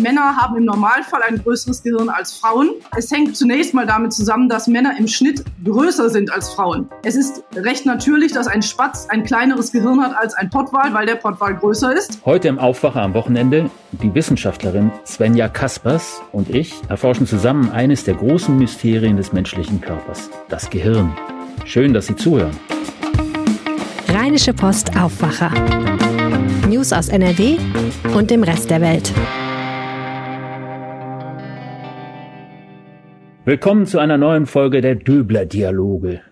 Männer haben im Normalfall ein größeres Gehirn als Frauen. Es hängt zunächst mal damit zusammen, dass Männer im Schnitt größer sind als Frauen. Es ist recht natürlich, dass ein Spatz ein kleineres Gehirn hat als ein Pottwal, weil der Pottwal größer ist. Heute im Aufwacher am Wochenende die Wissenschaftlerin Svenja Kaspers und ich erforschen zusammen eines der großen Mysterien des menschlichen Körpers, das Gehirn. Schön, dass Sie zuhören. Rheinische Post Aufwacher. News aus NRW und dem Rest der Welt. Willkommen zu einer neuen Folge der Döbler-Dialoge.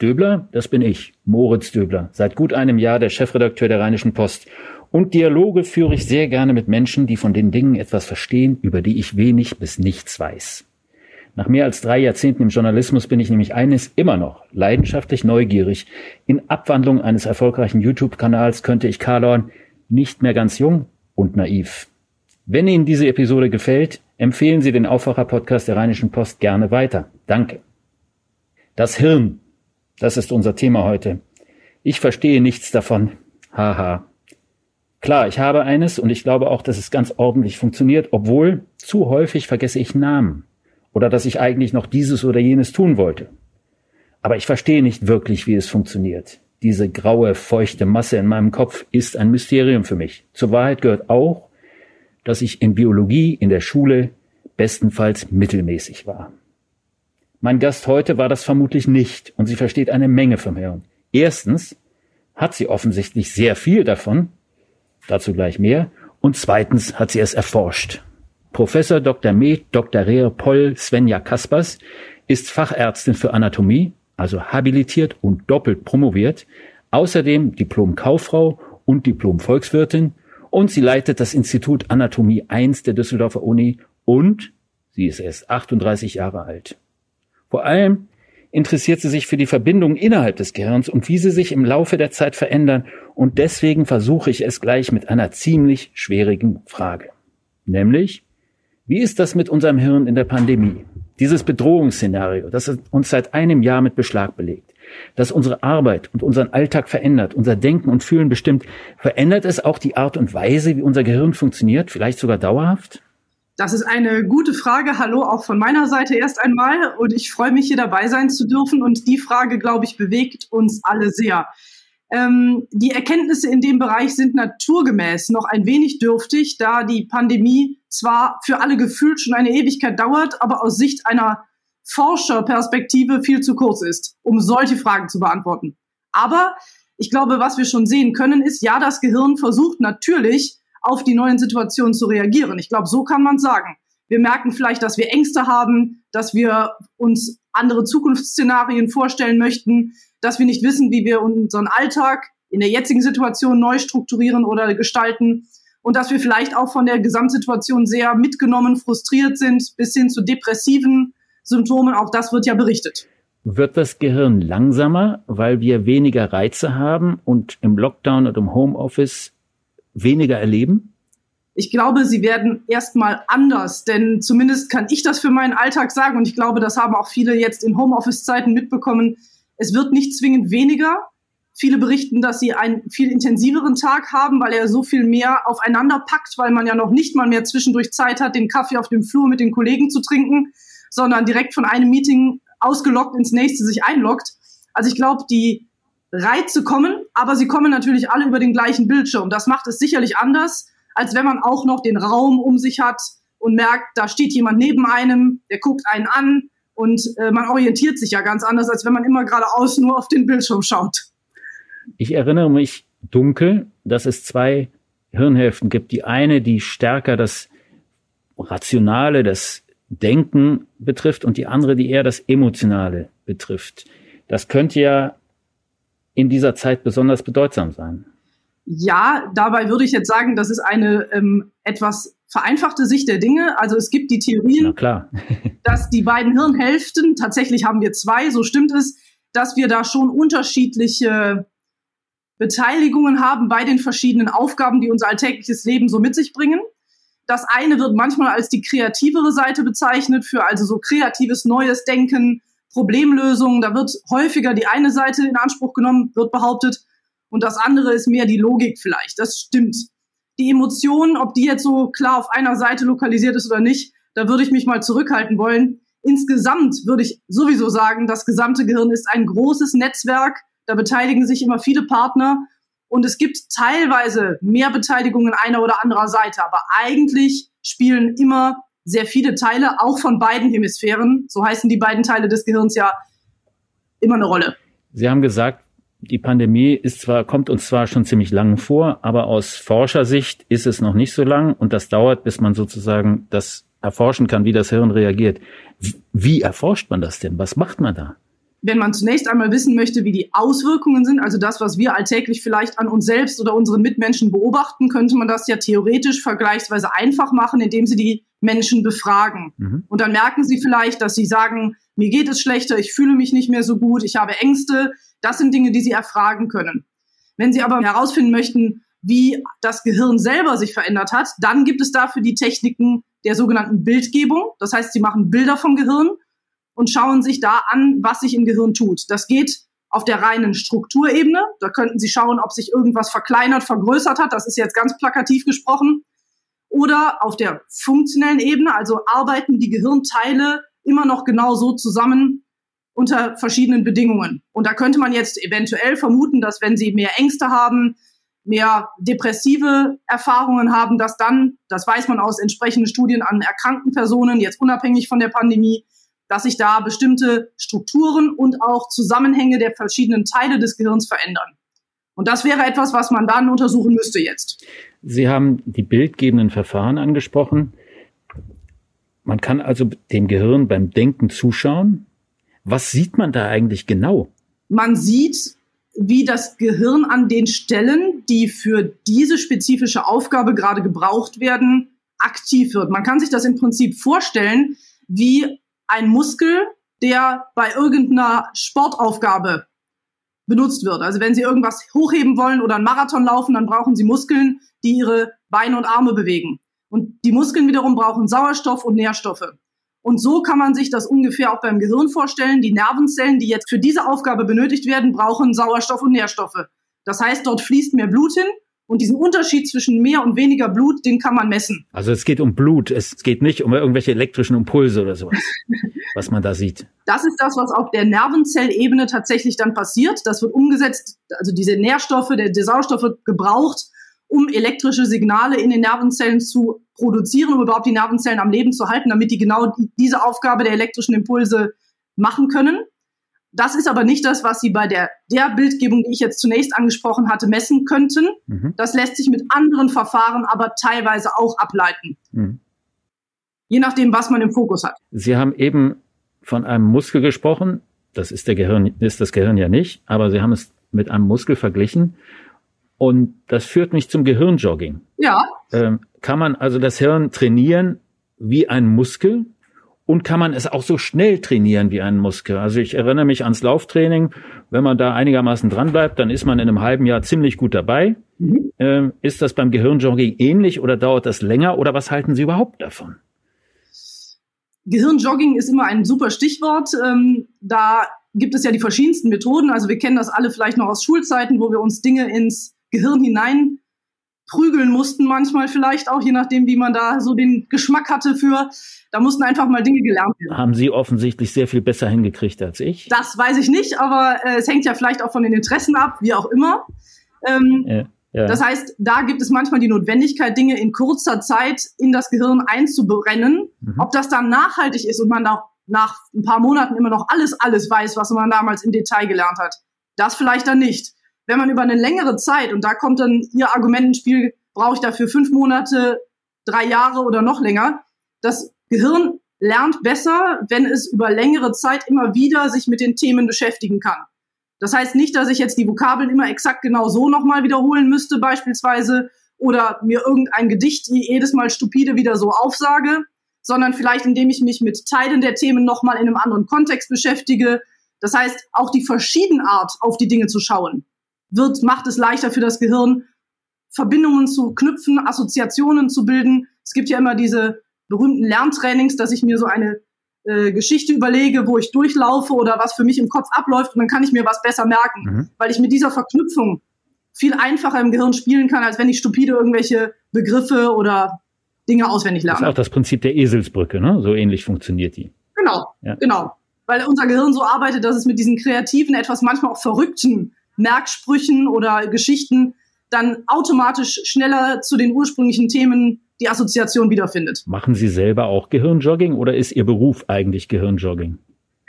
Döbler, das bin ich, Moritz Döbler, seit gut einem Jahr der Chefredakteur der Rheinischen Post. Und Dialoge führe ich sehr gerne mit Menschen, die von den Dingen etwas verstehen, über die ich wenig bis nichts weiß. Nach mehr als drei Jahrzehnten im Journalismus bin ich nämlich eines immer noch leidenschaftlich neugierig. In Abwandlung eines erfolgreichen YouTube-Kanals könnte ich Karlorn nicht mehr ganz jung und naiv. Wenn Ihnen diese Episode gefällt, empfehlen Sie den Aufwacher-Podcast der Rheinischen Post gerne weiter. Danke. Das Hirn, das ist unser Thema heute. Ich verstehe nichts davon. Haha. Klar, ich habe eines und ich glaube auch, dass es ganz ordentlich funktioniert, obwohl zu häufig vergesse ich Namen oder dass ich eigentlich noch dieses oder jenes tun wollte. Aber ich verstehe nicht wirklich, wie es funktioniert. Diese graue, feuchte Masse in meinem Kopf ist ein Mysterium für mich. Zur Wahrheit gehört auch, dass ich in Biologie in der Schule bestenfalls mittelmäßig war. Mein Gast heute war das vermutlich nicht und sie versteht eine Menge vom Hirn. Erstens hat sie offensichtlich sehr viel davon, dazu gleich mehr, und zweitens hat sie es erforscht. Professor Dr. Med. Dr. Rea Poll Svenja Kaspers ist Fachärztin für Anatomie, also habilitiert und doppelt promoviert, außerdem Diplom-Kauffrau und Diplom-Volkswirtin und sie leitet das Institut Anatomie 1 der Düsseldorfer Uni und sie ist erst 38 Jahre alt. Vor allem interessiert sie sich für die Verbindungen innerhalb des Gehirns und wie sie sich im Laufe der Zeit verändern und deswegen versuche ich es gleich mit einer ziemlich schwierigen Frage. Nämlich, wie ist das mit unserem Hirn in der Pandemie? Dieses Bedrohungsszenario, das uns seit einem Jahr mit Beschlag belegt das unsere Arbeit und unseren Alltag verändert, unser Denken und Fühlen bestimmt. Verändert es auch die Art und Weise, wie unser Gehirn funktioniert, vielleicht sogar dauerhaft? Das ist eine gute Frage. Hallo auch von meiner Seite erst einmal. Und ich freue mich, hier dabei sein zu dürfen. Und die Frage, glaube ich, bewegt uns alle sehr. Ähm, die Erkenntnisse in dem Bereich sind naturgemäß noch ein wenig dürftig, da die Pandemie zwar für alle gefühlt schon eine Ewigkeit dauert, aber aus Sicht einer Forscherperspektive viel zu kurz ist, um solche Fragen zu beantworten. Aber ich glaube, was wir schon sehen können, ist, ja, das Gehirn versucht natürlich auf die neuen Situationen zu reagieren. Ich glaube, so kann man sagen. Wir merken vielleicht, dass wir Ängste haben, dass wir uns andere Zukunftsszenarien vorstellen möchten, dass wir nicht wissen, wie wir unseren Alltag in der jetzigen Situation neu strukturieren oder gestalten und dass wir vielleicht auch von der Gesamtsituation sehr mitgenommen, frustriert sind, bis hin zu depressiven Symptomen, auch das wird ja berichtet. Wird das Gehirn langsamer, weil wir weniger Reize haben und im Lockdown und im Homeoffice weniger erleben? Ich glaube, sie werden erstmal anders, denn zumindest kann ich das für meinen Alltag sagen und ich glaube, das haben auch viele jetzt in Homeoffice-Zeiten mitbekommen. Es wird nicht zwingend weniger. Viele berichten, dass sie einen viel intensiveren Tag haben, weil er so viel mehr aufeinander packt, weil man ja noch nicht mal mehr zwischendurch Zeit hat, den Kaffee auf dem Flur mit den Kollegen zu trinken, sondern direkt von einem Meeting ausgelockt ins nächste sich einloggt. Also ich glaube, die Reize kommen, aber sie kommen natürlich alle über den gleichen Bildschirm. Das macht es sicherlich anders, als wenn man auch noch den Raum um sich hat und merkt, da steht jemand neben einem, der guckt einen an und äh, man orientiert sich ja ganz anders, als wenn man immer geradeaus nur auf den Bildschirm schaut. Ich erinnere mich dunkel, dass es zwei Hirnhälften gibt. Die eine, die stärker das Rationale, das Denken betrifft und die andere, die eher das Emotionale betrifft. Das könnte ja in dieser Zeit besonders bedeutsam sein. Ja, dabei würde ich jetzt sagen, das ist eine ähm, etwas vereinfachte Sicht der Dinge. Also es gibt die Theorien, dass die beiden Hirnhälften, tatsächlich haben wir zwei, so stimmt es, dass wir da schon unterschiedliche Beteiligungen haben bei den verschiedenen Aufgaben, die unser alltägliches Leben so mit sich bringen. Das eine wird manchmal als die kreativere Seite bezeichnet, für also so kreatives neues Denken, Problemlösungen. Da wird häufiger die eine Seite in Anspruch genommen, wird behauptet. Und das andere ist mehr die Logik vielleicht. Das stimmt. Die Emotionen, ob die jetzt so klar auf einer Seite lokalisiert ist oder nicht, da würde ich mich mal zurückhalten wollen. Insgesamt würde ich sowieso sagen, das gesamte Gehirn ist ein großes Netzwerk. Da beteiligen sich immer viele Partner. Und es gibt teilweise mehr Beteiligungen einer oder anderer Seite. Aber eigentlich spielen immer sehr viele Teile, auch von beiden Hemisphären, so heißen die beiden Teile des Gehirns ja, immer eine Rolle. Sie haben gesagt, die Pandemie ist zwar, kommt uns zwar schon ziemlich lang vor, aber aus Forschersicht ist es noch nicht so lang und das dauert, bis man sozusagen das erforschen kann, wie das Hirn reagiert. Wie erforscht man das denn? Was macht man da? Wenn man zunächst einmal wissen möchte, wie die Auswirkungen sind, also das, was wir alltäglich vielleicht an uns selbst oder unseren Mitmenschen beobachten, könnte man das ja theoretisch vergleichsweise einfach machen, indem sie die Menschen befragen. Mhm. Und dann merken sie vielleicht, dass sie sagen, mir geht es schlechter, ich fühle mich nicht mehr so gut, ich habe Ängste. Das sind Dinge, die sie erfragen können. Wenn sie aber herausfinden möchten, wie das Gehirn selber sich verändert hat, dann gibt es dafür die Techniken der sogenannten Bildgebung. Das heißt, sie machen Bilder vom Gehirn und schauen sich da an, was sich im Gehirn tut. Das geht auf der reinen Strukturebene. Da könnten Sie schauen, ob sich irgendwas verkleinert, vergrößert hat. Das ist jetzt ganz plakativ gesprochen. Oder auf der funktionellen Ebene, also arbeiten die Gehirnteile immer noch genau so zusammen unter verschiedenen Bedingungen. Und da könnte man jetzt eventuell vermuten, dass wenn Sie mehr Ängste haben, mehr depressive Erfahrungen haben, dass dann, das weiß man aus entsprechenden Studien an erkrankten Personen, jetzt unabhängig von der Pandemie, dass sich da bestimmte Strukturen und auch Zusammenhänge der verschiedenen Teile des Gehirns verändern. Und das wäre etwas, was man dann untersuchen müsste jetzt. Sie haben die bildgebenden Verfahren angesprochen. Man kann also dem Gehirn beim Denken zuschauen. Was sieht man da eigentlich genau? Man sieht wie das Gehirn an den Stellen, die für diese spezifische Aufgabe gerade gebraucht werden, aktiv wird. Man kann sich das im Prinzip vorstellen wie ein Muskel, der bei irgendeiner Sportaufgabe benutzt wird. Also wenn Sie irgendwas hochheben wollen oder einen Marathon laufen, dann brauchen Sie Muskeln, die Ihre Beine und Arme bewegen. Und die Muskeln wiederum brauchen Sauerstoff und Nährstoffe. Und so kann man sich das ungefähr auch beim Gehirn vorstellen. Die Nervenzellen, die jetzt für diese Aufgabe benötigt werden, brauchen Sauerstoff und Nährstoffe. Das heißt, dort fließt mehr Blut hin und diesen Unterschied zwischen mehr und weniger Blut, den kann man messen. Also es geht um Blut, es geht nicht um irgendwelche elektrischen Impulse oder sowas, was man da sieht. Das ist das, was auf der Nervenzellebene tatsächlich dann passiert. Das wird umgesetzt, also diese Nährstoffe, der, der Sauerstoff wird gebraucht, um elektrische Signale in den Nervenzellen zu produzieren, um überhaupt die Nervenzellen am Leben zu halten, damit die genau diese Aufgabe der elektrischen Impulse machen können. Das ist aber nicht das, was Sie bei der, der Bildgebung, die ich jetzt zunächst angesprochen hatte, messen könnten. Mhm. Das lässt sich mit anderen Verfahren aber teilweise auch ableiten. Mhm. Je nachdem, was man im Fokus hat. Sie haben eben von einem Muskel gesprochen. Das ist der Gehirn, ist das Gehirn ja nicht, aber Sie haben es mit einem Muskel verglichen. Und das führt mich zum Gehirnjogging. Ja. Ähm, kann man also das Hirn trainieren wie ein Muskel? Und kann man es auch so schnell trainieren wie ein Muskel? Also ich erinnere mich ans Lauftraining. Wenn man da einigermaßen dran bleibt, dann ist man in einem halben Jahr ziemlich gut dabei. Mhm. Ähm, ist das beim Gehirnjogging ähnlich oder dauert das länger? Oder was halten Sie überhaupt davon? Gehirnjogging ist immer ein super Stichwort. Ähm, da gibt es ja die verschiedensten Methoden. Also wir kennen das alle vielleicht noch aus Schulzeiten, wo wir uns Dinge ins Gehirn hinein prügeln mussten manchmal vielleicht auch, je nachdem, wie man da so den Geschmack hatte für, da mussten einfach mal Dinge gelernt werden. Haben Sie offensichtlich sehr viel besser hingekriegt als ich? Das weiß ich nicht, aber äh, es hängt ja vielleicht auch von den Interessen ab, wie auch immer. Ähm, ja, ja. Das heißt, da gibt es manchmal die Notwendigkeit, Dinge in kurzer Zeit in das Gehirn einzubrennen. Mhm. Ob das dann nachhaltig ist und man auch nach ein paar Monaten immer noch alles, alles weiß, was man damals im Detail gelernt hat. Das vielleicht dann nicht wenn man über eine längere Zeit, und da kommt dann Ihr Argument ins Spiel, brauche ich dafür fünf Monate, drei Jahre oder noch länger, das Gehirn lernt besser, wenn es über längere Zeit immer wieder sich mit den Themen beschäftigen kann. Das heißt nicht, dass ich jetzt die Vokabeln immer exakt genau so nochmal wiederholen müsste, beispielsweise, oder mir irgendein Gedicht jedes Mal stupide wieder so aufsage, sondern vielleicht indem ich mich mit Teilen der Themen nochmal in einem anderen Kontext beschäftige. Das heißt, auch die Verschiedenart auf die Dinge zu schauen wird, macht es leichter für das Gehirn, Verbindungen zu knüpfen, Assoziationen zu bilden. Es gibt ja immer diese berühmten Lerntrainings, dass ich mir so eine äh, Geschichte überlege, wo ich durchlaufe oder was für mich im Kopf abläuft und dann kann ich mir was besser merken, mhm. weil ich mit dieser Verknüpfung viel einfacher im Gehirn spielen kann, als wenn ich stupide irgendwelche Begriffe oder Dinge auswendig lerne. Das ist auch das Prinzip der Eselsbrücke, ne? So ähnlich funktioniert die. Genau, ja. genau. Weil unser Gehirn so arbeitet, dass es mit diesen kreativen, etwas manchmal auch verrückten Merksprüchen oder Geschichten dann automatisch schneller zu den ursprünglichen Themen die Assoziation wiederfindet. Machen Sie selber auch Gehirnjogging oder ist Ihr Beruf eigentlich Gehirnjogging?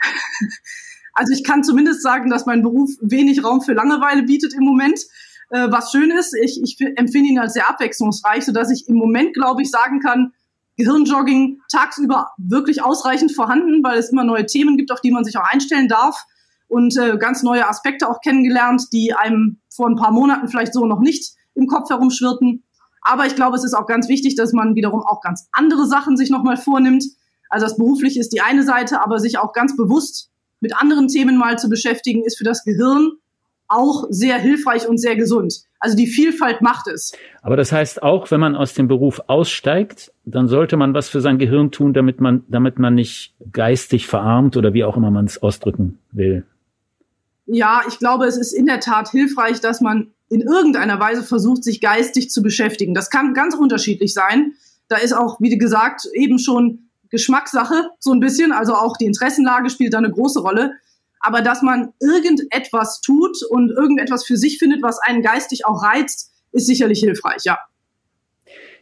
also ich kann zumindest sagen, dass mein Beruf wenig Raum für Langeweile bietet im Moment. Äh, was schön ist, ich, ich empfinde ihn als sehr abwechslungsreich, sodass ich im Moment, glaube ich, sagen kann, Gehirnjogging tagsüber wirklich ausreichend vorhanden, weil es immer neue Themen gibt, auf die man sich auch einstellen darf und äh, ganz neue Aspekte auch kennengelernt, die einem vor ein paar Monaten vielleicht so noch nicht im Kopf herumschwirrten. Aber ich glaube, es ist auch ganz wichtig, dass man wiederum auch ganz andere Sachen sich nochmal vornimmt. Also das berufliche ist die eine Seite, aber sich auch ganz bewusst mit anderen Themen mal zu beschäftigen, ist für das Gehirn auch sehr hilfreich und sehr gesund. Also die Vielfalt macht es. Aber das heißt auch, wenn man aus dem Beruf aussteigt, dann sollte man was für sein Gehirn tun, damit man, damit man nicht geistig verarmt oder wie auch immer man es ausdrücken will. Ja, ich glaube, es ist in der Tat hilfreich, dass man in irgendeiner Weise versucht, sich geistig zu beschäftigen. Das kann ganz unterschiedlich sein. Da ist auch, wie gesagt, eben schon Geschmackssache so ein bisschen. Also auch die Interessenlage spielt da eine große Rolle. Aber dass man irgendetwas tut und irgendetwas für sich findet, was einen geistig auch reizt, ist sicherlich hilfreich, ja.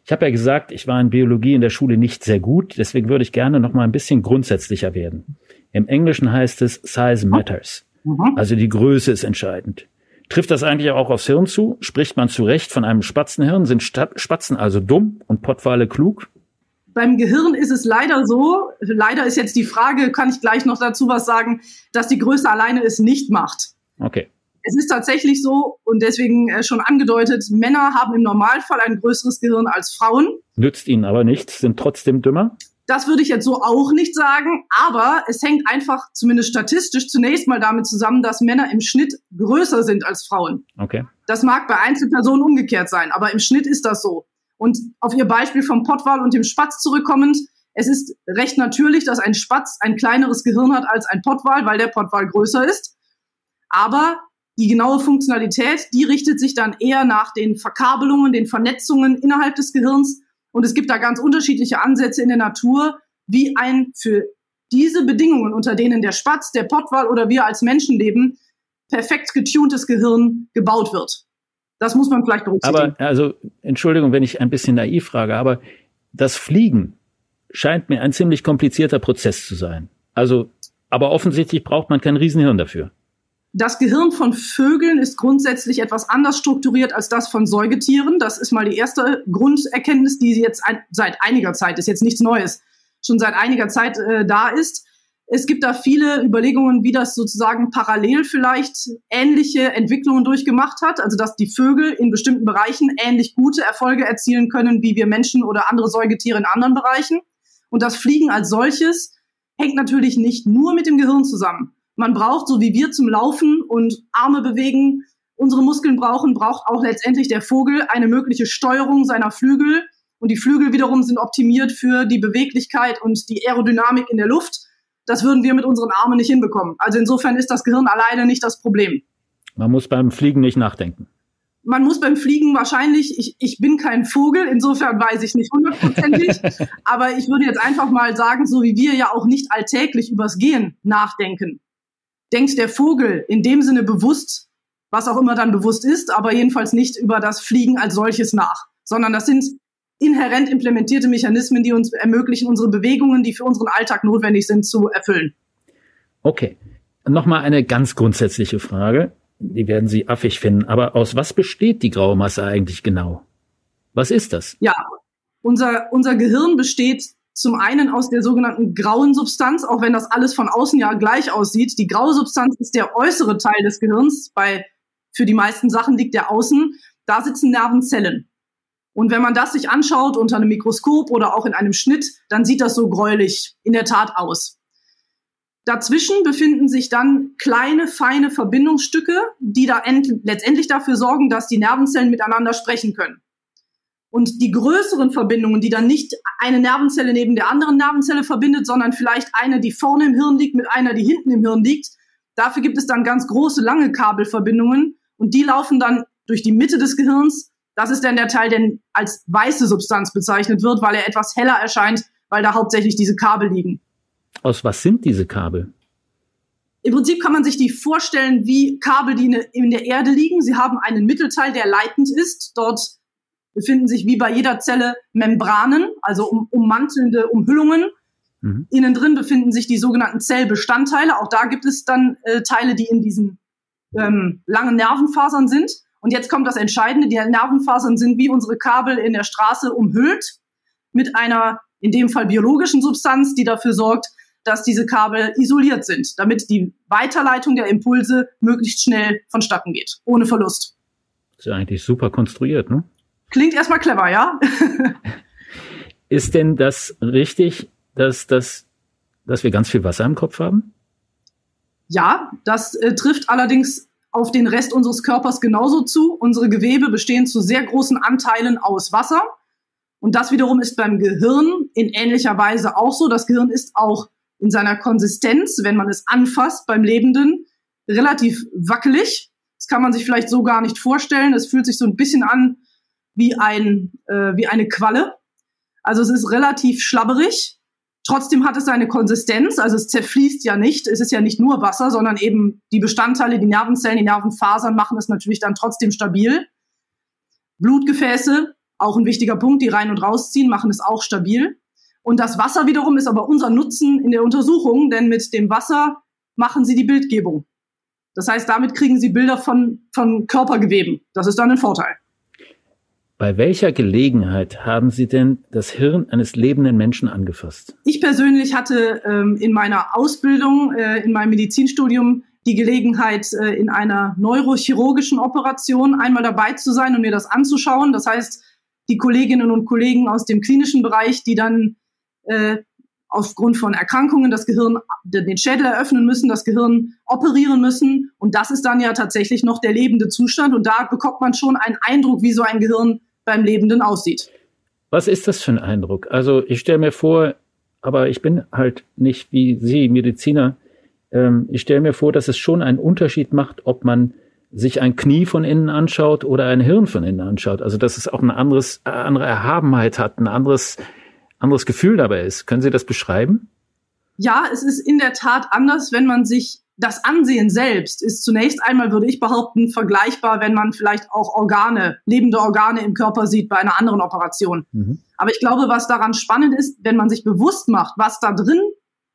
Ich habe ja gesagt, ich war in Biologie in der Schule nicht sehr gut, deswegen würde ich gerne noch mal ein bisschen grundsätzlicher werden. Im Englischen heißt es Size Matters. Mhm. Also die Größe ist entscheidend. Trifft das eigentlich auch aufs Hirn zu? Spricht man zu Recht von einem Spatzenhirn? Sind Spatzen also dumm und Pottwale klug? Beim Gehirn ist es leider so, leider ist jetzt die Frage, kann ich gleich noch dazu was sagen, dass die Größe alleine es nicht macht. Okay. Es ist tatsächlich so und deswegen äh, schon angedeutet, Männer haben im Normalfall ein größeres Gehirn als Frauen. Nützt ihnen aber nichts, sind trotzdem dümmer? Das würde ich jetzt so auch nicht sagen, aber es hängt einfach zumindest statistisch zunächst mal damit zusammen, dass Männer im Schnitt größer sind als Frauen. Okay. Das mag bei Einzelpersonen umgekehrt sein, aber im Schnitt ist das so. Und auf Ihr Beispiel vom Pottwal und dem Spatz zurückkommend, es ist recht natürlich, dass ein Spatz ein kleineres Gehirn hat als ein Pottwal, weil der Pottwal größer ist. Aber die genaue Funktionalität, die richtet sich dann eher nach den Verkabelungen, den Vernetzungen innerhalb des Gehirns und es gibt da ganz unterschiedliche Ansätze in der Natur, wie ein für diese Bedingungen, unter denen der Spatz, der Pottwal oder wir als Menschen leben, perfekt getuntes Gehirn gebaut wird. Das muss man vielleicht berücksichtigen. Aber, also, Entschuldigung, wenn ich ein bisschen naiv frage, aber das Fliegen scheint mir ein ziemlich komplizierter Prozess zu sein. Also, aber offensichtlich braucht man kein Riesenhirn dafür. Das Gehirn von Vögeln ist grundsätzlich etwas anders strukturiert als das von Säugetieren. Das ist mal die erste Grunderkenntnis, die jetzt ein, seit einiger Zeit, ist jetzt nichts Neues, schon seit einiger Zeit äh, da ist. Es gibt da viele Überlegungen, wie das sozusagen parallel vielleicht ähnliche Entwicklungen durchgemacht hat. Also dass die Vögel in bestimmten Bereichen ähnlich gute Erfolge erzielen können, wie wir Menschen oder andere Säugetiere in anderen Bereichen. Und das Fliegen als solches hängt natürlich nicht nur mit dem Gehirn zusammen man braucht, so wie wir zum Laufen und Arme bewegen, unsere Muskeln brauchen, braucht auch letztendlich der Vogel eine mögliche Steuerung seiner Flügel. Und die Flügel wiederum sind optimiert für die Beweglichkeit und die Aerodynamik in der Luft. Das würden wir mit unseren Armen nicht hinbekommen. Also insofern ist das Gehirn alleine nicht das Problem. Man muss beim Fliegen nicht nachdenken. Man muss beim Fliegen wahrscheinlich, ich, ich bin kein Vogel, insofern weiß ich nicht hundertprozentig, aber ich würde jetzt einfach mal sagen, so wie wir ja auch nicht alltäglich übers Gehen nachdenken denkt der Vogel in dem Sinne bewusst, was auch immer dann bewusst ist, aber jedenfalls nicht über das Fliegen als solches nach, sondern das sind inhärent implementierte Mechanismen, die uns ermöglichen, unsere Bewegungen, die für unseren Alltag notwendig sind, zu erfüllen. Okay. Nochmal eine ganz grundsätzliche Frage. Die werden Sie affig finden. Aber aus was besteht die graue Masse eigentlich genau? Was ist das? Ja, unser, unser Gehirn besteht zum einen aus der sogenannten grauen Substanz, auch wenn das alles von außen ja gleich aussieht. Die graue Substanz ist der äußere Teil des Gehirns. Bei, für die meisten Sachen liegt der außen. Da sitzen Nervenzellen. Und wenn man das sich anschaut unter einem Mikroskop oder auch in einem Schnitt, dann sieht das so gräulich in der Tat aus. Dazwischen befinden sich dann kleine, feine Verbindungsstücke, die da letztendlich dafür sorgen, dass die Nervenzellen miteinander sprechen können. Und die größeren Verbindungen, die dann nicht eine Nervenzelle neben der anderen Nervenzelle verbindet, sondern vielleicht eine, die vorne im Hirn liegt, mit einer, die hinten im Hirn liegt, dafür gibt es dann ganz große, lange Kabelverbindungen und die laufen dann durch die Mitte des Gehirns. Das ist dann der Teil, der als weiße Substanz bezeichnet wird, weil er etwas heller erscheint, weil da hauptsächlich diese Kabel liegen. Aus was sind diese Kabel? Im Prinzip kann man sich die vorstellen wie Kabel, die in der Erde liegen. Sie haben einen Mittelteil, der leitend ist. Dort befinden sich wie bei jeder Zelle Membranen, also um, ummantelnde Umhüllungen. Mhm. Innen drin befinden sich die sogenannten Zellbestandteile. Auch da gibt es dann äh, Teile, die in diesen ähm, langen Nervenfasern sind. Und jetzt kommt das Entscheidende. Die Nervenfasern sind wie unsere Kabel in der Straße umhüllt mit einer, in dem Fall biologischen Substanz, die dafür sorgt, dass diese Kabel isoliert sind, damit die Weiterleitung der Impulse möglichst schnell vonstatten geht, ohne Verlust. Das ist ja eigentlich super konstruiert, ne? Klingt erstmal clever, ja? ist denn das richtig, dass, dass, dass wir ganz viel Wasser im Kopf haben? Ja, das äh, trifft allerdings auf den Rest unseres Körpers genauso zu. Unsere Gewebe bestehen zu sehr großen Anteilen aus Wasser. Und das wiederum ist beim Gehirn in ähnlicher Weise auch so. Das Gehirn ist auch in seiner Konsistenz, wenn man es anfasst beim Lebenden, relativ wackelig. Das kann man sich vielleicht so gar nicht vorstellen. Es fühlt sich so ein bisschen an wie, ein, äh, wie eine Qualle. Also es ist relativ schlabberig. Trotzdem hat es eine Konsistenz, also es zerfließt ja nicht. Es ist ja nicht nur Wasser, sondern eben die Bestandteile, die Nervenzellen, die Nervenfasern machen es natürlich dann trotzdem stabil. Blutgefäße, auch ein wichtiger Punkt, die rein und rausziehen, machen es auch stabil. Und das Wasser wiederum ist aber unser Nutzen in der Untersuchung, denn mit dem Wasser machen sie die Bildgebung. Das heißt, damit kriegen sie Bilder von, von Körpergeweben. Das ist dann ein Vorteil. Bei welcher Gelegenheit haben Sie denn das Hirn eines lebenden Menschen angefasst? Ich persönlich hatte ähm, in meiner Ausbildung, äh, in meinem Medizinstudium, die Gelegenheit, äh, in einer neurochirurgischen Operation einmal dabei zu sein und mir das anzuschauen. Das heißt, die Kolleginnen und Kollegen aus dem klinischen Bereich, die dann äh, aufgrund von Erkrankungen das Gehirn, den Schädel eröffnen müssen, das Gehirn operieren müssen. Und das ist dann ja tatsächlich noch der lebende Zustand. Und da bekommt man schon einen Eindruck, wie so ein Gehirn beim Lebenden aussieht. Was ist das für ein Eindruck? Also ich stelle mir vor, aber ich bin halt nicht wie Sie, Mediziner. Ähm, ich stelle mir vor, dass es schon einen Unterschied macht, ob man sich ein Knie von innen anschaut oder ein Hirn von innen anschaut. Also dass es auch eine anderes, andere Erhabenheit hat, ein anderes anderes Gefühl dabei ist. Können Sie das beschreiben? Ja, es ist in der Tat anders, wenn man sich das Ansehen selbst ist zunächst einmal, würde ich behaupten, vergleichbar, wenn man vielleicht auch Organe, lebende Organe im Körper sieht bei einer anderen Operation. Mhm. Aber ich glaube, was daran spannend ist, wenn man sich bewusst macht, was da drin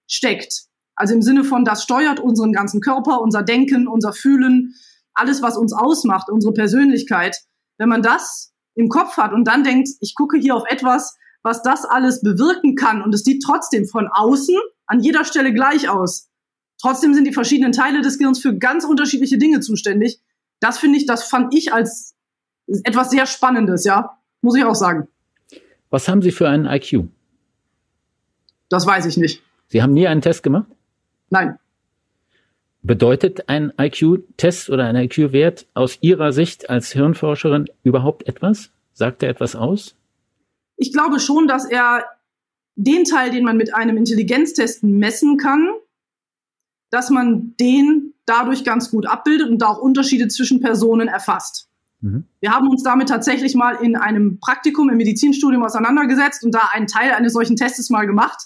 steckt, also im Sinne von, das steuert unseren ganzen Körper, unser Denken, unser Fühlen, alles, was uns ausmacht, unsere Persönlichkeit. Wenn man das im Kopf hat und dann denkt, ich gucke hier auf etwas, was das alles bewirken kann. Und es sieht trotzdem von außen an jeder Stelle gleich aus. Trotzdem sind die verschiedenen Teile des Gehirns für ganz unterschiedliche Dinge zuständig. Das finde ich, das fand ich als etwas sehr Spannendes, ja. Muss ich auch sagen. Was haben Sie für einen IQ? Das weiß ich nicht. Sie haben nie einen Test gemacht? Nein. Bedeutet ein IQ-Test oder ein IQ-Wert aus Ihrer Sicht als Hirnforscherin überhaupt etwas? Sagt er etwas aus? Ich glaube schon, dass er den Teil, den man mit einem Intelligenztest messen kann, dass man den dadurch ganz gut abbildet und da auch Unterschiede zwischen Personen erfasst. Mhm. Wir haben uns damit tatsächlich mal in einem Praktikum im Medizinstudium auseinandergesetzt und da einen Teil eines solchen Testes mal gemacht.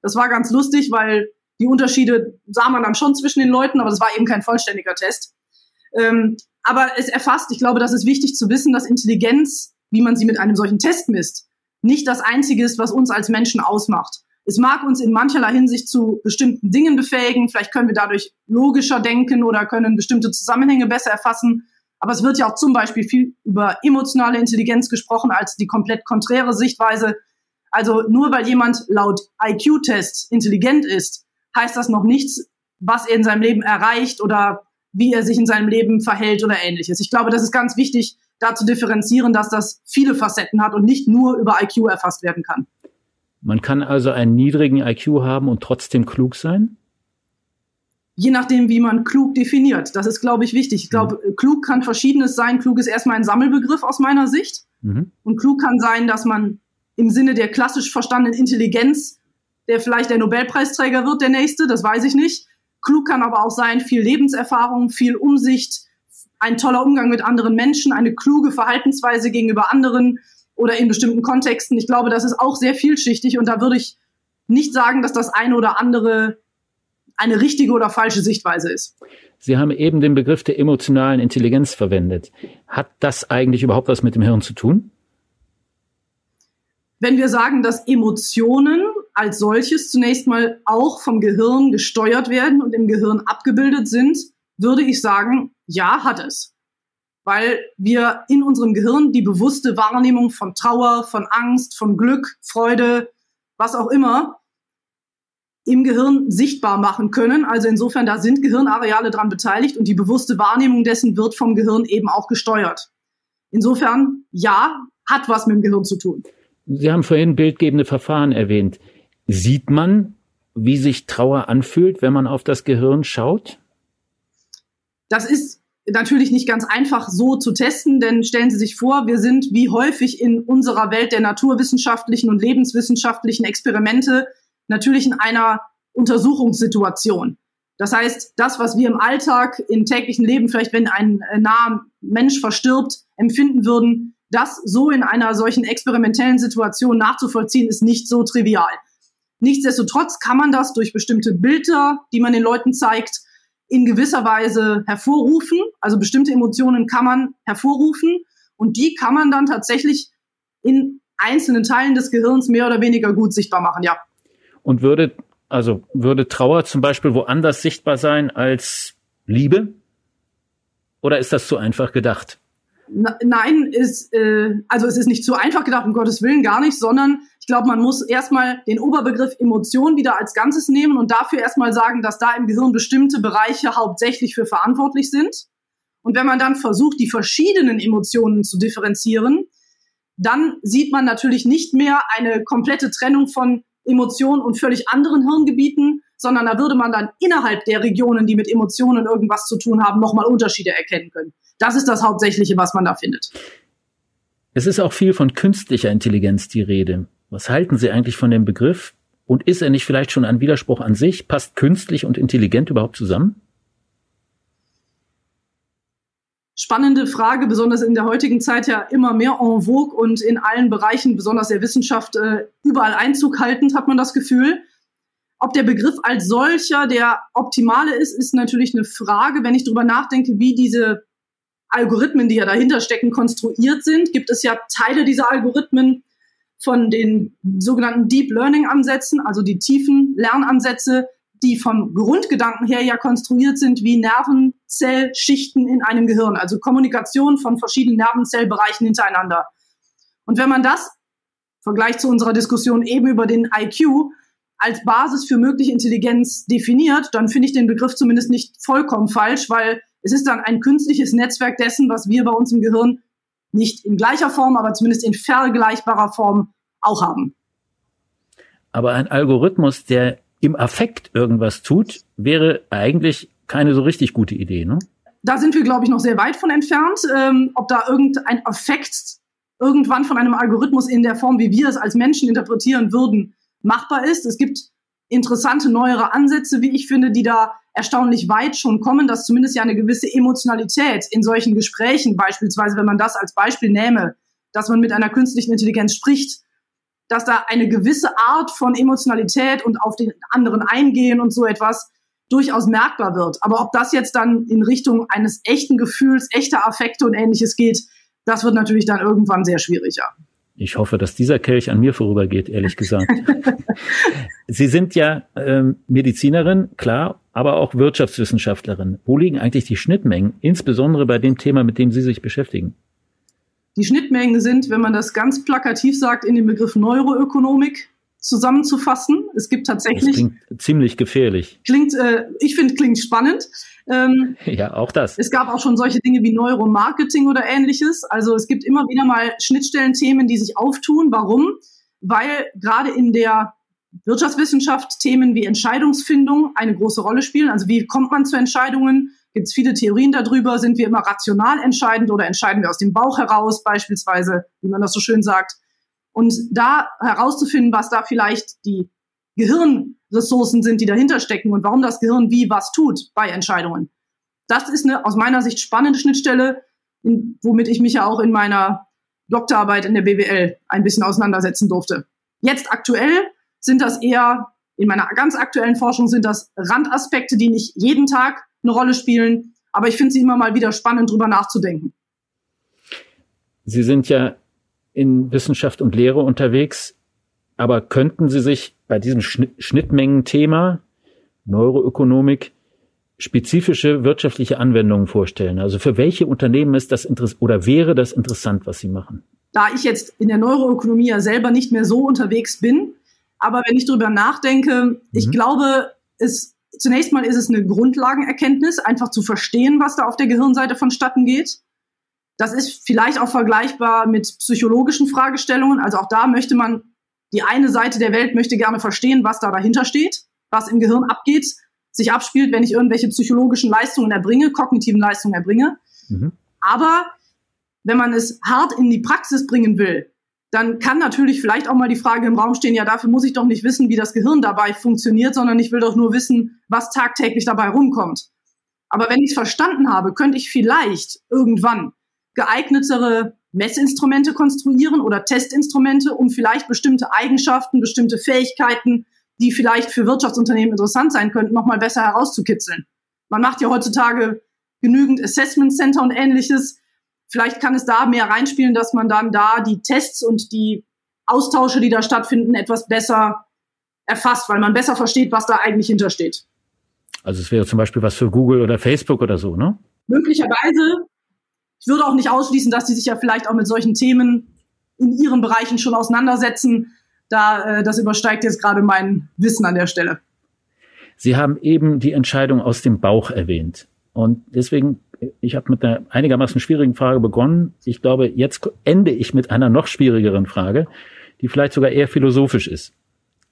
Das war ganz lustig, weil die Unterschiede sah man dann schon zwischen den Leuten, aber das war eben kein vollständiger Test. Ähm, aber es erfasst, ich glaube, das ist wichtig zu wissen, dass Intelligenz, wie man sie mit einem solchen Test misst, nicht das Einzige ist, was uns als Menschen ausmacht. Es mag uns in mancherlei Hinsicht zu bestimmten Dingen befähigen. Vielleicht können wir dadurch logischer denken oder können bestimmte Zusammenhänge besser erfassen. Aber es wird ja auch zum Beispiel viel über emotionale Intelligenz gesprochen als die komplett konträre Sichtweise. Also nur weil jemand laut IQ-Test intelligent ist, heißt das noch nichts, was er in seinem Leben erreicht oder wie er sich in seinem Leben verhält oder ähnliches. Ich glaube, das ist ganz wichtig, da zu differenzieren, dass das viele Facetten hat und nicht nur über IQ erfasst werden kann. Man kann also einen niedrigen IQ haben und trotzdem klug sein? Je nachdem, wie man klug definiert. Das ist, glaube ich, wichtig. Ich glaube, mhm. klug kann verschiedenes sein. Klug ist erstmal ein Sammelbegriff aus meiner Sicht. Mhm. Und klug kann sein, dass man im Sinne der klassisch verstandenen Intelligenz, der vielleicht der Nobelpreisträger wird, der nächste, das weiß ich nicht. Klug kann aber auch sein, viel Lebenserfahrung, viel Umsicht, ein toller Umgang mit anderen Menschen, eine kluge Verhaltensweise gegenüber anderen oder in bestimmten Kontexten. Ich glaube, das ist auch sehr vielschichtig und da würde ich nicht sagen, dass das eine oder andere eine richtige oder falsche Sichtweise ist. Sie haben eben den Begriff der emotionalen Intelligenz verwendet. Hat das eigentlich überhaupt was mit dem Hirn zu tun? Wenn wir sagen, dass Emotionen als solches zunächst mal auch vom Gehirn gesteuert werden und im Gehirn abgebildet sind, würde ich sagen, ja, hat es. Weil wir in unserem Gehirn die bewusste Wahrnehmung von Trauer, von Angst, von Glück, Freude, was auch immer, im Gehirn sichtbar machen können. Also insofern, da sind Gehirnareale dran beteiligt und die bewusste Wahrnehmung dessen wird vom Gehirn eben auch gesteuert. Insofern, ja, hat was mit dem Gehirn zu tun. Sie haben vorhin bildgebende Verfahren erwähnt. Sieht man, wie sich Trauer anfühlt, wenn man auf das Gehirn schaut? Das ist natürlich nicht ganz einfach so zu testen, denn stellen Sie sich vor, wir sind wie häufig in unserer Welt der naturwissenschaftlichen und lebenswissenschaftlichen Experimente natürlich in einer Untersuchungssituation. Das heißt, das, was wir im Alltag, im täglichen Leben, vielleicht wenn ein äh, naher Mensch verstirbt, empfinden würden, das so in einer solchen experimentellen Situation nachzuvollziehen, ist nicht so trivial. Nichtsdestotrotz kann man das durch bestimmte Bilder, die man den Leuten zeigt, in gewisser Weise hervorrufen. Also bestimmte Emotionen kann man hervorrufen und die kann man dann tatsächlich in einzelnen Teilen des Gehirns mehr oder weniger gut sichtbar machen, ja. Und würde, also würde Trauer zum Beispiel woanders sichtbar sein als Liebe? Oder ist das zu einfach gedacht? Nein, ist, äh, also es ist nicht zu einfach gedacht, um Gottes Willen gar nicht, sondern glaube, man muss erstmal den Oberbegriff Emotion wieder als Ganzes nehmen und dafür erstmal sagen, dass da im Gehirn bestimmte Bereiche hauptsächlich für verantwortlich sind. Und wenn man dann versucht, die verschiedenen Emotionen zu differenzieren, dann sieht man natürlich nicht mehr eine komplette Trennung von Emotionen und völlig anderen Hirngebieten, sondern da würde man dann innerhalb der Regionen, die mit Emotionen irgendwas zu tun haben, nochmal Unterschiede erkennen können. Das ist das Hauptsächliche, was man da findet. Es ist auch viel von künstlicher Intelligenz die Rede. Was halten Sie eigentlich von dem Begriff? Und ist er nicht vielleicht schon ein Widerspruch an sich? Passt künstlich und intelligent überhaupt zusammen? Spannende Frage, besonders in der heutigen Zeit ja immer mehr en vogue und in allen Bereichen, besonders der Wissenschaft, äh, überall Einzug haltend, hat man das Gefühl. Ob der Begriff als solcher der optimale ist, ist natürlich eine Frage. Wenn ich darüber nachdenke, wie diese Algorithmen, die ja dahinter stecken, konstruiert sind, gibt es ja Teile dieser Algorithmen von den sogenannten Deep Learning Ansätzen, also die tiefen Lernansätze, die vom Grundgedanken her ja konstruiert sind wie Nervenzellschichten in einem Gehirn, also Kommunikation von verschiedenen Nervenzellbereichen hintereinander. Und wenn man das, Vergleich zu unserer Diskussion eben über den IQ, als Basis für mögliche Intelligenz definiert, dann finde ich den Begriff zumindest nicht vollkommen falsch, weil es ist dann ein künstliches Netzwerk dessen, was wir bei uns im Gehirn nicht in gleicher Form, aber zumindest in vergleichbarer Form auch haben. Aber ein Algorithmus, der im Affekt irgendwas tut, wäre eigentlich keine so richtig gute Idee, ne? Da sind wir, glaube ich, noch sehr weit von entfernt. Ähm, ob da irgendein Affekt irgendwann von einem Algorithmus in der Form, wie wir es als Menschen interpretieren würden, machbar ist. Es gibt interessante neuere Ansätze, wie ich finde, die da erstaunlich weit schon kommen, dass zumindest ja eine gewisse Emotionalität in solchen Gesprächen, beispielsweise wenn man das als Beispiel nähme, dass man mit einer künstlichen Intelligenz spricht, dass da eine gewisse Art von Emotionalität und auf den anderen eingehen und so etwas durchaus merkbar wird. Aber ob das jetzt dann in Richtung eines echten Gefühls, echter Affekte und ähnliches geht, das wird natürlich dann irgendwann sehr schwierig, ja. Ich hoffe, dass dieser Kelch an mir vorübergeht, ehrlich gesagt. Sie sind ja ähm, Medizinerin, klar, aber auch Wirtschaftswissenschaftlerin. Wo liegen eigentlich die Schnittmengen, insbesondere bei dem Thema, mit dem Sie sich beschäftigen? Die Schnittmengen sind, wenn man das ganz plakativ sagt, in den Begriff Neuroökonomik zusammenzufassen. Es gibt tatsächlich. Das klingt ziemlich gefährlich. Klingt, äh, ich finde, klingt spannend. Ähm, ja, auch das. Es gab auch schon solche Dinge wie Neuromarketing oder ähnliches. Also es gibt immer wieder mal Schnittstellenthemen, die sich auftun. Warum? Weil gerade in der Wirtschaftswissenschaft Themen wie Entscheidungsfindung eine große Rolle spielen. Also wie kommt man zu Entscheidungen? Gibt es viele Theorien darüber? Sind wir immer rational entscheidend oder entscheiden wir aus dem Bauch heraus beispielsweise, wie man das so schön sagt? Und da herauszufinden, was da vielleicht die Gehirnressourcen sind, die dahinter stecken und warum das Gehirn wie was tut bei Entscheidungen. Das ist eine aus meiner Sicht spannende Schnittstelle, in, womit ich mich ja auch in meiner Doktorarbeit in der BWL ein bisschen auseinandersetzen durfte. Jetzt aktuell sind das eher, in meiner ganz aktuellen Forschung sind das Randaspekte, die nicht jeden Tag eine Rolle spielen, aber ich finde sie immer mal wieder spannend, drüber nachzudenken. Sie sind ja in Wissenschaft und Lehre unterwegs, aber könnten Sie sich bei diesem Schnittmengen-Thema Neuroökonomik spezifische wirtschaftliche Anwendungen vorstellen? Also für welche Unternehmen ist das interessant oder wäre das interessant, was Sie machen? Da ich jetzt in der Neuroökonomie ja selber nicht mehr so unterwegs bin, aber wenn ich darüber nachdenke, mhm. ich glaube, es zunächst mal ist es eine Grundlagenerkenntnis, einfach zu verstehen, was da auf der Gehirnseite vonstatten geht. Das ist vielleicht auch vergleichbar mit psychologischen Fragestellungen. Also auch da möchte man, die eine Seite der Welt möchte gerne verstehen, was da dahinter steht, was im Gehirn abgeht, sich abspielt, wenn ich irgendwelche psychologischen Leistungen erbringe, kognitiven Leistungen erbringe. Mhm. Aber wenn man es hart in die Praxis bringen will, dann kann natürlich vielleicht auch mal die Frage im Raum stehen, ja, dafür muss ich doch nicht wissen, wie das Gehirn dabei funktioniert, sondern ich will doch nur wissen, was tagtäglich dabei rumkommt. Aber wenn ich es verstanden habe, könnte ich vielleicht irgendwann geeignetere Messinstrumente konstruieren oder Testinstrumente, um vielleicht bestimmte Eigenschaften, bestimmte Fähigkeiten die vielleicht für Wirtschaftsunternehmen interessant sein könnten, nochmal besser herauszukitzeln. Man macht ja heutzutage genügend Assessment Center und ähnliches. Vielleicht kann es da mehr reinspielen, dass man dann da die Tests und die Austausche, die da stattfinden, etwas besser erfasst, weil man besser versteht, was da eigentlich hintersteht. Also es wäre zum Beispiel was für Google oder Facebook oder so, ne? Möglicherweise. Ich würde auch nicht ausschließen, dass sie sich ja vielleicht auch mit solchen Themen in ihren Bereichen schon auseinandersetzen. Da, äh, das übersteigt jetzt gerade mein Wissen an der Stelle. Sie haben eben die Entscheidung aus dem Bauch erwähnt. Und deswegen, ich habe mit einer einigermaßen schwierigen Frage begonnen. Ich glaube, jetzt ende ich mit einer noch schwierigeren Frage, die vielleicht sogar eher philosophisch ist.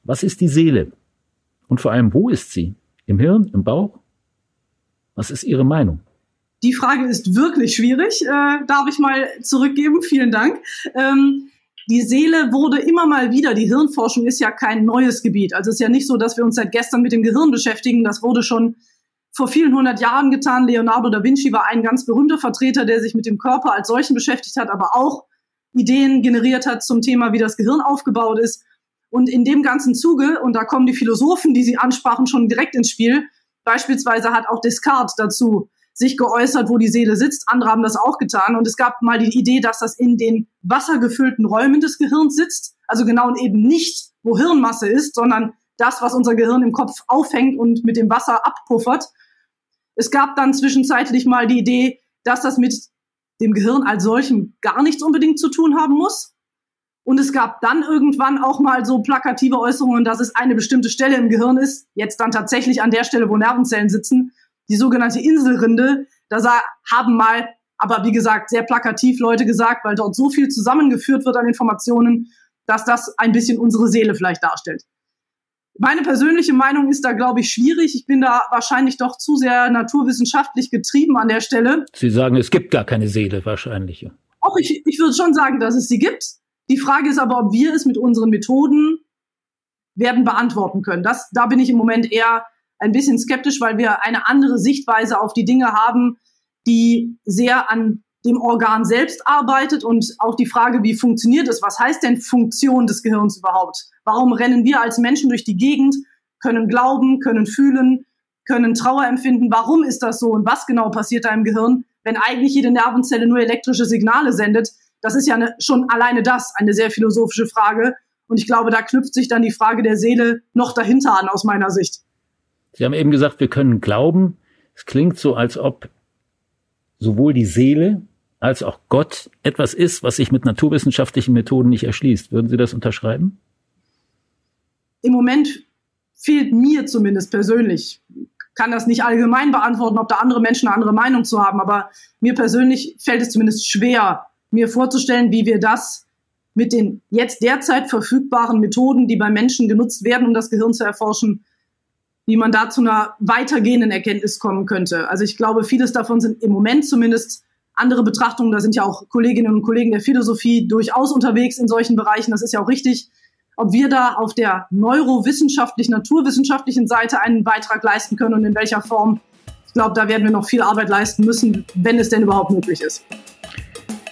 Was ist die Seele? Und vor allem, wo ist sie? Im Hirn? Im Bauch? Was ist Ihre Meinung? Die Frage ist wirklich schwierig. Äh, darf ich mal zurückgeben? Vielen Dank. Ähm, die Seele wurde immer mal wieder, die Hirnforschung ist ja kein neues Gebiet. Also es ist ja nicht so, dass wir uns seit gestern mit dem Gehirn beschäftigen. Das wurde schon vor vielen hundert Jahren getan. Leonardo da Vinci war ein ganz berühmter Vertreter, der sich mit dem Körper als solchen beschäftigt hat, aber auch Ideen generiert hat zum Thema, wie das Gehirn aufgebaut ist. Und in dem ganzen Zuge, und da kommen die Philosophen, die Sie ansprachen, schon direkt ins Spiel. Beispielsweise hat auch Descartes dazu sich geäußert, wo die Seele sitzt. Andere haben das auch getan. Und es gab mal die Idee, dass das in den wassergefüllten Räumen des Gehirns sitzt. Also genau und eben nicht, wo Hirnmasse ist, sondern das, was unser Gehirn im Kopf aufhängt und mit dem Wasser abpuffert. Es gab dann zwischenzeitlich mal die Idee, dass das mit dem Gehirn als solchem gar nichts unbedingt zu tun haben muss. Und es gab dann irgendwann auch mal so plakative Äußerungen, dass es eine bestimmte Stelle im Gehirn ist, jetzt dann tatsächlich an der Stelle, wo Nervenzellen sitzen, die sogenannte Inselrinde. Da haben mal, aber wie gesagt, sehr plakativ Leute gesagt, weil dort so viel zusammengeführt wird an Informationen, dass das ein bisschen unsere Seele vielleicht darstellt. Meine persönliche Meinung ist da, glaube ich, schwierig. Ich bin da wahrscheinlich doch zu sehr naturwissenschaftlich getrieben an der Stelle. Sie sagen, es gibt gar keine Seele wahrscheinlich. Auch ich, ich würde schon sagen, dass es sie gibt. Die Frage ist aber, ob wir es mit unseren Methoden werden beantworten können. Das, da bin ich im Moment eher ein bisschen skeptisch, weil wir eine andere Sichtweise auf die Dinge haben, die sehr an dem Organ selbst arbeitet und auch die Frage, wie funktioniert es? Was heißt denn Funktion des Gehirns überhaupt? Warum rennen wir als Menschen durch die Gegend, können glauben, können fühlen, können Trauer empfinden? Warum ist das so und was genau passiert da im Gehirn, wenn eigentlich jede Nervenzelle nur elektrische Signale sendet? Das ist ja eine, schon alleine das eine sehr philosophische Frage. Und ich glaube, da knüpft sich dann die Frage der Seele noch dahinter an aus meiner Sicht. Sie haben eben gesagt, wir können glauben. Es klingt so, als ob sowohl die Seele als auch Gott etwas ist, was sich mit naturwissenschaftlichen Methoden nicht erschließt. Würden Sie das unterschreiben? Im Moment fehlt mir zumindest persönlich, kann das nicht allgemein beantworten, ob da andere Menschen eine andere Meinung zu haben, aber mir persönlich fällt es zumindest schwer, mir vorzustellen, wie wir das mit den jetzt derzeit verfügbaren Methoden, die bei Menschen genutzt werden, um das Gehirn zu erforschen, wie man da zu einer weitergehenden Erkenntnis kommen könnte. Also ich glaube, vieles davon sind im Moment zumindest andere Betrachtungen. Da sind ja auch Kolleginnen und Kollegen der Philosophie durchaus unterwegs in solchen Bereichen. Das ist ja auch richtig. Ob wir da auf der neurowissenschaftlich, naturwissenschaftlichen Seite einen Beitrag leisten können und in welcher Form, ich glaube, da werden wir noch viel Arbeit leisten müssen, wenn es denn überhaupt möglich ist.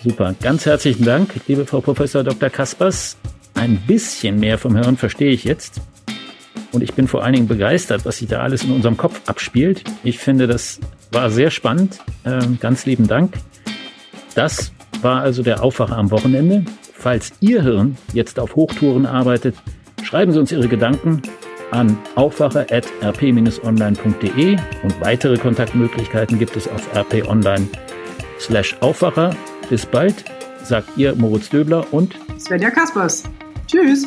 Super, ganz herzlichen Dank, liebe Frau Professor Dr. Kaspers. Ein bisschen mehr vom Hören verstehe ich jetzt. Und ich bin vor allen Dingen begeistert, was sich da alles in unserem Kopf abspielt. Ich finde, das war sehr spannend. Ähm, ganz lieben Dank. Das war also der Aufwacher am Wochenende. Falls Ihr Hirn jetzt auf Hochtouren arbeitet, schreiben Sie uns Ihre Gedanken an aufwacher.rp-online.de und weitere Kontaktmöglichkeiten gibt es auf rp-online slash Aufwacher. Bis bald, sagt Ihr Moritz Döbler und Svenja Kaspers. Tschüss.